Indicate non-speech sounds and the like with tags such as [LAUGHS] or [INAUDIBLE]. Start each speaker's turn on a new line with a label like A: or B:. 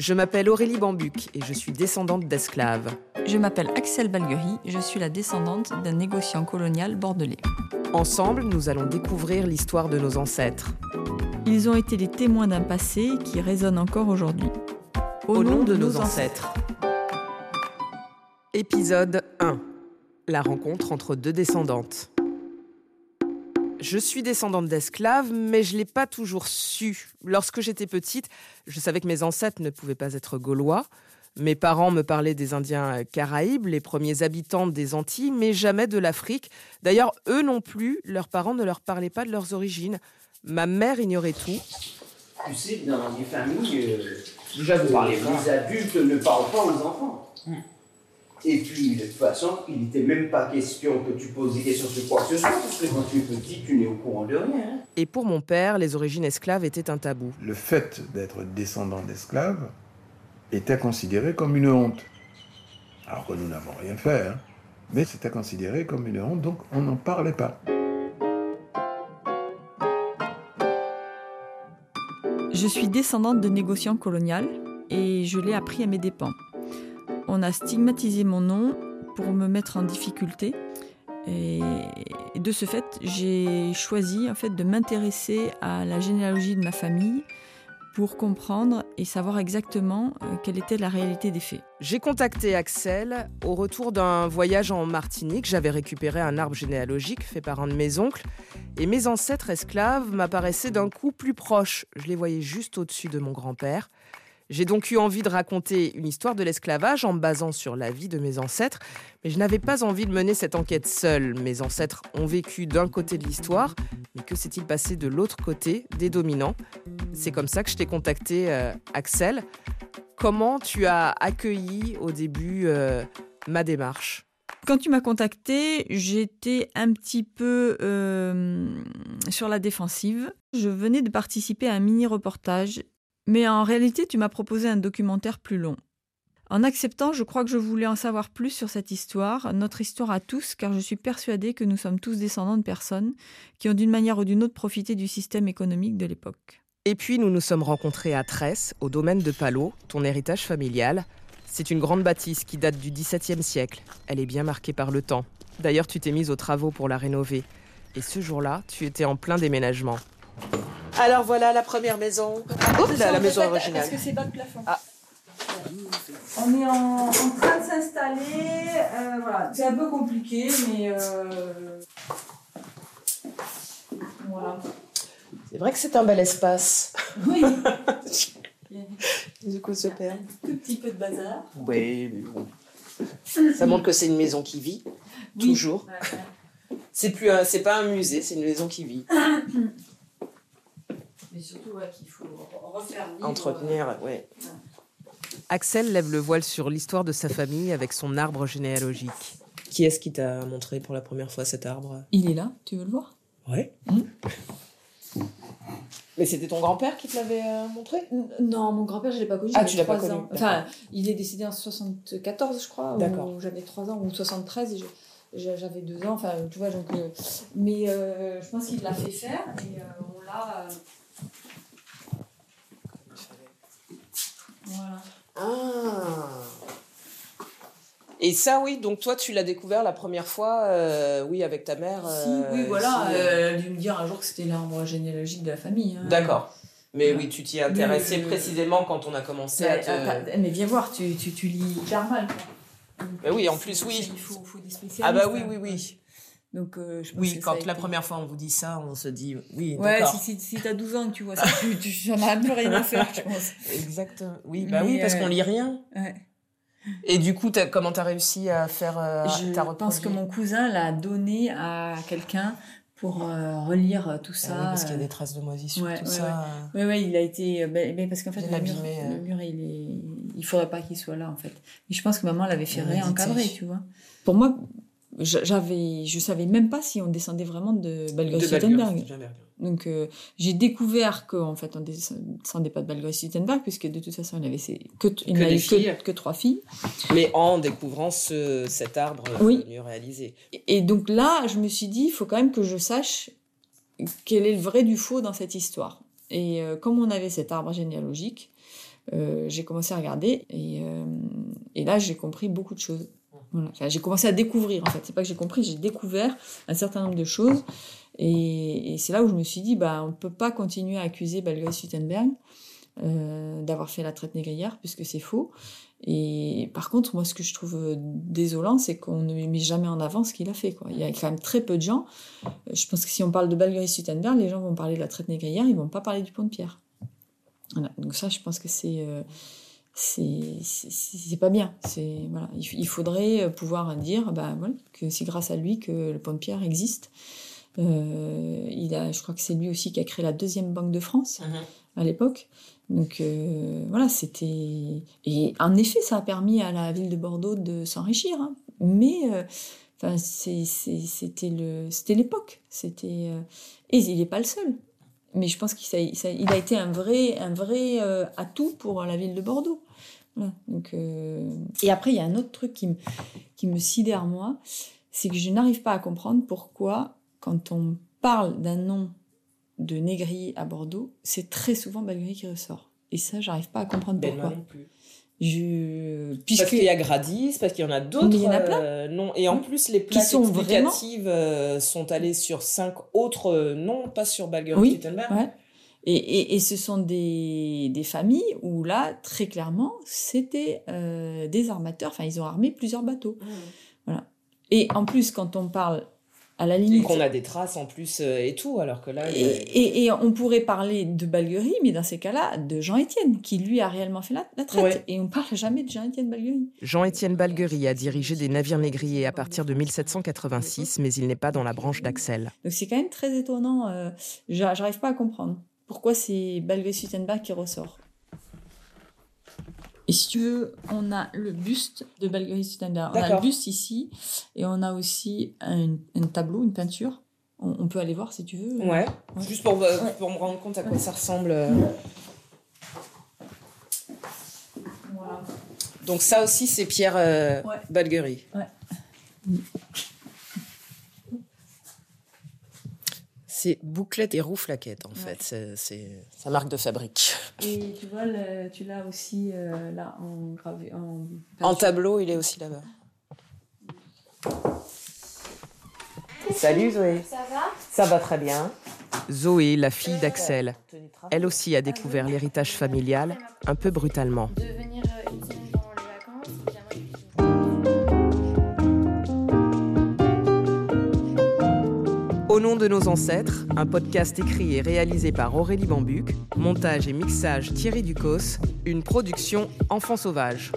A: Je m'appelle Aurélie Bambuc et je suis descendante d'esclaves.
B: Je m'appelle Axel Balguerie, je suis la descendante d'un négociant colonial bordelais.
A: Ensemble, nous allons découvrir l'histoire de nos ancêtres.
B: Ils ont été les témoins d'un passé qui résonne encore aujourd'hui.
A: Au, nom, de, nos ancêtres. Épisode 1. La rencontre entre deux descendantes. Je suis descendante d'esclaves, mais je ne l'ai pas toujours su. Lorsque j'étais petite, je savais que mes ancêtres ne pouvaient pas être gaulois. Mes parents me parlaient des Indiens caraïbes, les premiers habitants des Antilles, mais jamais de l'Afrique. D'ailleurs, eux non plus, leurs parents ne leur parlaient pas de leurs origines. Ma mère ignorait tout.
C: Tu sais, dans les familles, euh, déjà vous parlez les adultes ne parlent pas aux enfants. Et puis, de toute façon, il n'était même pas question que tu poses des questions sur quoi que ce soit, parce que quand tu es petit, tu n'es au courant de rien. hein.
A: Et pour mon père, les origines esclaves étaient un tabou.
D: Le fait d'être descendant d'esclaves était considéré comme une honte. Alors que nous n'avons rien fait, hein. mais c'était considéré comme une honte, donc on n'en parlait pas.
B: Je suis descendante de négociants colonial et je l'ai appris à mes dépens. On a stigmatisé mon nom pour me mettre en difficulté. Et de ce fait, j'ai choisi en fait de m'intéresser à la généalogie de ma famille pour comprendre et savoir exactement euh, quelle était la réalité des faits.
A: J'ai contacté Axel au retour d'un voyage en Martinique. J'avais récupéré un arbre généalogique fait par un de mes oncles. Et mes ancêtres esclaves m'apparaissaient d'un coup plus proches. Je les voyais juste au-dessus de mon grand-père. J'ai donc eu envie de raconter une histoire de l'esclavage en me basant sur la vie de mes ancêtres, mais je n'avais pas envie de mener cette enquête seule. Mes ancêtres ont vécu d'un côté de l'histoire, mais que s'est-il passé de l'autre côté, des dominants? C'est comme ça que je t'ai contacté, euh, Axel. Comment tu as accueilli au début euh, ma démarche?
B: Quand tu m'as contacté, j'étais un petit peu euh, sur la défensive. Je venais de participer à un mini-reportage, mais en réalité, tu m'as proposé un documentaire plus long. En acceptant, je crois que je voulais en savoir plus sur cette histoire, notre histoire à tous, car je suis persuadée que nous sommes tous descendants de personnes qui ont d'une manière ou d'une autre profité du système économique de l'époque.
A: Et puis nous nous sommes rencontrés à Tresse, au domaine de Palot, ton héritage familial. C'est une grande bâtisse qui date du XVIIe siècle. Elle est bien marquée par le temps. D'ailleurs, tu t'es mise aux travaux pour la rénover. Et ce jour-là, tu étais en plein déménagement. Alors voilà la première maison. Oh, la, la maison originale.
B: c'est bas de plafond
A: Ah.
B: On est en, en train de s'installer. euh, voilà. C'est un peu compliqué, mais. euh, Voilà.
A: C'est vrai que c'est un bel espace.
B: Oui. [LAUGHS]
A: Du coup, super.
B: Un tout petit peu de bazar.
A: Oui, mais bon. Ça montre que c'est une maison qui vit,
B: Oui.
A: toujours.
B: Ouais, ouais.
A: C'est plus, un- c'est pas un musée, c'est une maison qui vit. [LAUGHS]
B: Mais surtout ouais, qu'il faut refaire vivre.
A: Entretenir, ouais. Axel lève le voile sur l'histoire de sa famille avec son arbre généalogique. Qui est-ce qui t'a montré pour la première fois cet arbre?
B: Il est là, tu veux le voir?
A: Ouais.
B: Mhm.
A: Mais c'était ton grand-père qui te l'avait euh, montré?
B: Non, mon grand-père, je l'ai pas connu.
A: Ah, tu l'as pas connu,
B: ans. Enfin, il est décédé en 74, je crois.
A: D'accord.
B: J'avais 3 ans, ou 73, et je- j'avais 2 ans. Enfin, tu vois, donc. euh, mais euh, je pense qu'il l'a fait faire, et euh, on l'a. Voilà.
A: Ah Et ça, oui, donc toi, tu l'as découvert la première fois, euh, oui, avec ta mère.
B: Si,
A: euh,
B: oui, voilà.
A: euh.
B: euh, Elle a dû me dire un jour que c'était l'arbre généalogique de la famille. hein.
A: D'accord. Mais
B: Voilà.
A: oui, tu t'y es intéressé
B: Mais, euh,
A: précisément quand on a commencé
B: Mais,
A: à te...
B: attends, mais viens voir, tu, tu, tu lis hyper mal. quoi.
A: Mais oui, en plus, oui.
B: Il faut, faut des spécialistes.
A: Ah bah oui,
B: hein.
A: oui, oui.
B: Donc, euh, je pense
A: Oui,
B: que
A: quand la
B: été-
A: première fois on vous dit ça, on se dit oui,
B: Ouais,
A: d'accord.
B: si, si, si t'as 12 ans que tu vois ça, tu, tu, j'en as plus rien à faire, je pense. [LAUGHS]
A: Exactement. Oui, bah
B: Mais,
A: oui, parce
B: euh,
A: qu'on lit rien.
B: Ouais.
A: Et du coup, t'as- comment t'as réussi à faire euh,
B: Je pense que mon cousin l'a donné à quelqu'un pour euh, relire tout
A: Ah
B: ça.
A: oui, parce qu'il y a des traces de moisissure,
B: ouais,
A: tout
B: ouais,
A: ça.
B: Ouais, ouais, il a été. ben, ben, parce qu'en fait, le mur,
A: euh.
B: le mur, il est. Il faudrait pas qu'il soit là, en fait. Mais je pense que maman l'avait fait réencadrer, tu vois. Pour moi, j'avais, je savais même pas si on descendait vraiment de.
A: Balgur.
B: Donc, euh, j'ai découvert qu'en fait, on descendait pas de Belgrade-Sittenberg, puisque de toute façon, il avait ses- que, il
A: Que
B: n'avait que, que trois filles.
A: Mais en découvrant ce, cet arbre euh,
B: Oui.
A: mieux réalisé.
B: Et- Et donc là, je me suis dit, il faut quand même que je sache quel est le vrai du faux dans cette histoire. Et euh, comme on avait cet arbre généalogique, euh, j'ai commencé à regarder et, et là j'ai compris beaucoup de choses. J'ai commencé à découvrir en fait. C'est pas que j'ai compris, j'ai découvert un certain nombre de choses et, c'est là où je me suis dit bah on peut pas continuer à accuser Balgoy Suttenberg euh, d'avoir fait la traite négrière puisque c'est faux. Et par contre, moi, ce que je trouve désolant, c'est qu'on ne met jamais en avant ce qu'il a fait. Il y a quand même très peu de gens. Je pense que si on parle de Balgoy Suttenberg, les gens vont parler de la traite négrière, ils vont pas parler du pont de pierre. Voilà. Donc ça, je pense que c'est euh, c'est pas bien. C'est voilà, il, faudrait pouvoir dire bah voilà, que c'est grâce à lui que le pont de pierre existe. Euh, il a, je crois que c'est lui aussi qui a créé la deuxième banque de France à l'époque. Donc euh, voilà, c'était et en effet, ça a permis à la ville de Bordeaux de s'enrichir. Hein. Mais euh, enfin, c'était le, c'était l'époque. C'était euh, et il n'est pas le seul mais je pense qu'il a, il a été un vrai, un vrai euh, atout pour la ville de Bordeaux. Voilà. Donc, euh... Et après, il y a un autre truc qui me, qui me sidère, moi, c'est que je n'arrive pas à comprendre pourquoi, quand on parle d'un nom de négrier à Bordeaux, c'est très souvent Balgris qui ressort. Et ça, j'arrive pas à comprendre
A: ben
B: pourquoi. Je...
A: Puisque... Parce qu'il y a Gradis, parce qu'il y en a d'autres.
B: Il y en a plein.
A: Euh, non. Et en plus, les plaques
B: sont
A: explicatives euh, sont allées sur cinq autres euh, noms, pas sur Balgary
B: Oui. Ouais. Et, et, et ce sont des, des familles où là, très clairement, c'était euh, des armateurs. Enfin, ils ont armé plusieurs bateaux. Et en plus, quand on parle à la
A: Et qu'on a des traces en plus euh, et tout, alors que là.
B: Et,
A: y a-
B: et, et on pourrait parler de Balguerie, mais dans ces cas-là, de Jean-Étienne, qui lui a réellement fait la, la traite.
A: Ouais.
B: Et on parle jamais de Jean-Étienne Balguerie.
A: Jean-Étienne Balguerie a dirigé des navires négriers à partir de 1786, mais il n'est pas dans la branche d'Axel.
B: Donc c'est quand même très étonnant. Euh, j'a- J'arrive pas à comprendre pourquoi c'est Balguerie Suttenberg qui ressort. Et si tu veux, on a le buste de Balguerie Suttenberg. On a le buste ici, et on a aussi un, un tableau, une peinture. On, on peut aller voir si tu veux.
A: Ouais.
B: Ouais.
A: Juste pour, euh, pour me rendre compte à quoi ça ressemble. euh.
B: Voilà.
A: Donc ça aussi, c'est Pierre euh,
B: Ouais.
A: Balguerie.
B: Ouais.
A: C'est bouclette et roue flaquette, en fait. C'est- C'est sa marque de fabrique.
B: Et tu vois, le- tu l'as aussi euh, là en gravé, en,
A: tableau, il est aussi là-bas. Salut Zoé.
E: Ça va?
A: Ça va très bien. Zoé, la fille d'Axel, elle aussi a découvert l'héritage familial un peu brutalement. Au nom de nos ancêtres, un podcast écrit et réalisé par Aurélie Bambuc, montage et mixage Thierry Ducos, une production Enfants Sauvages.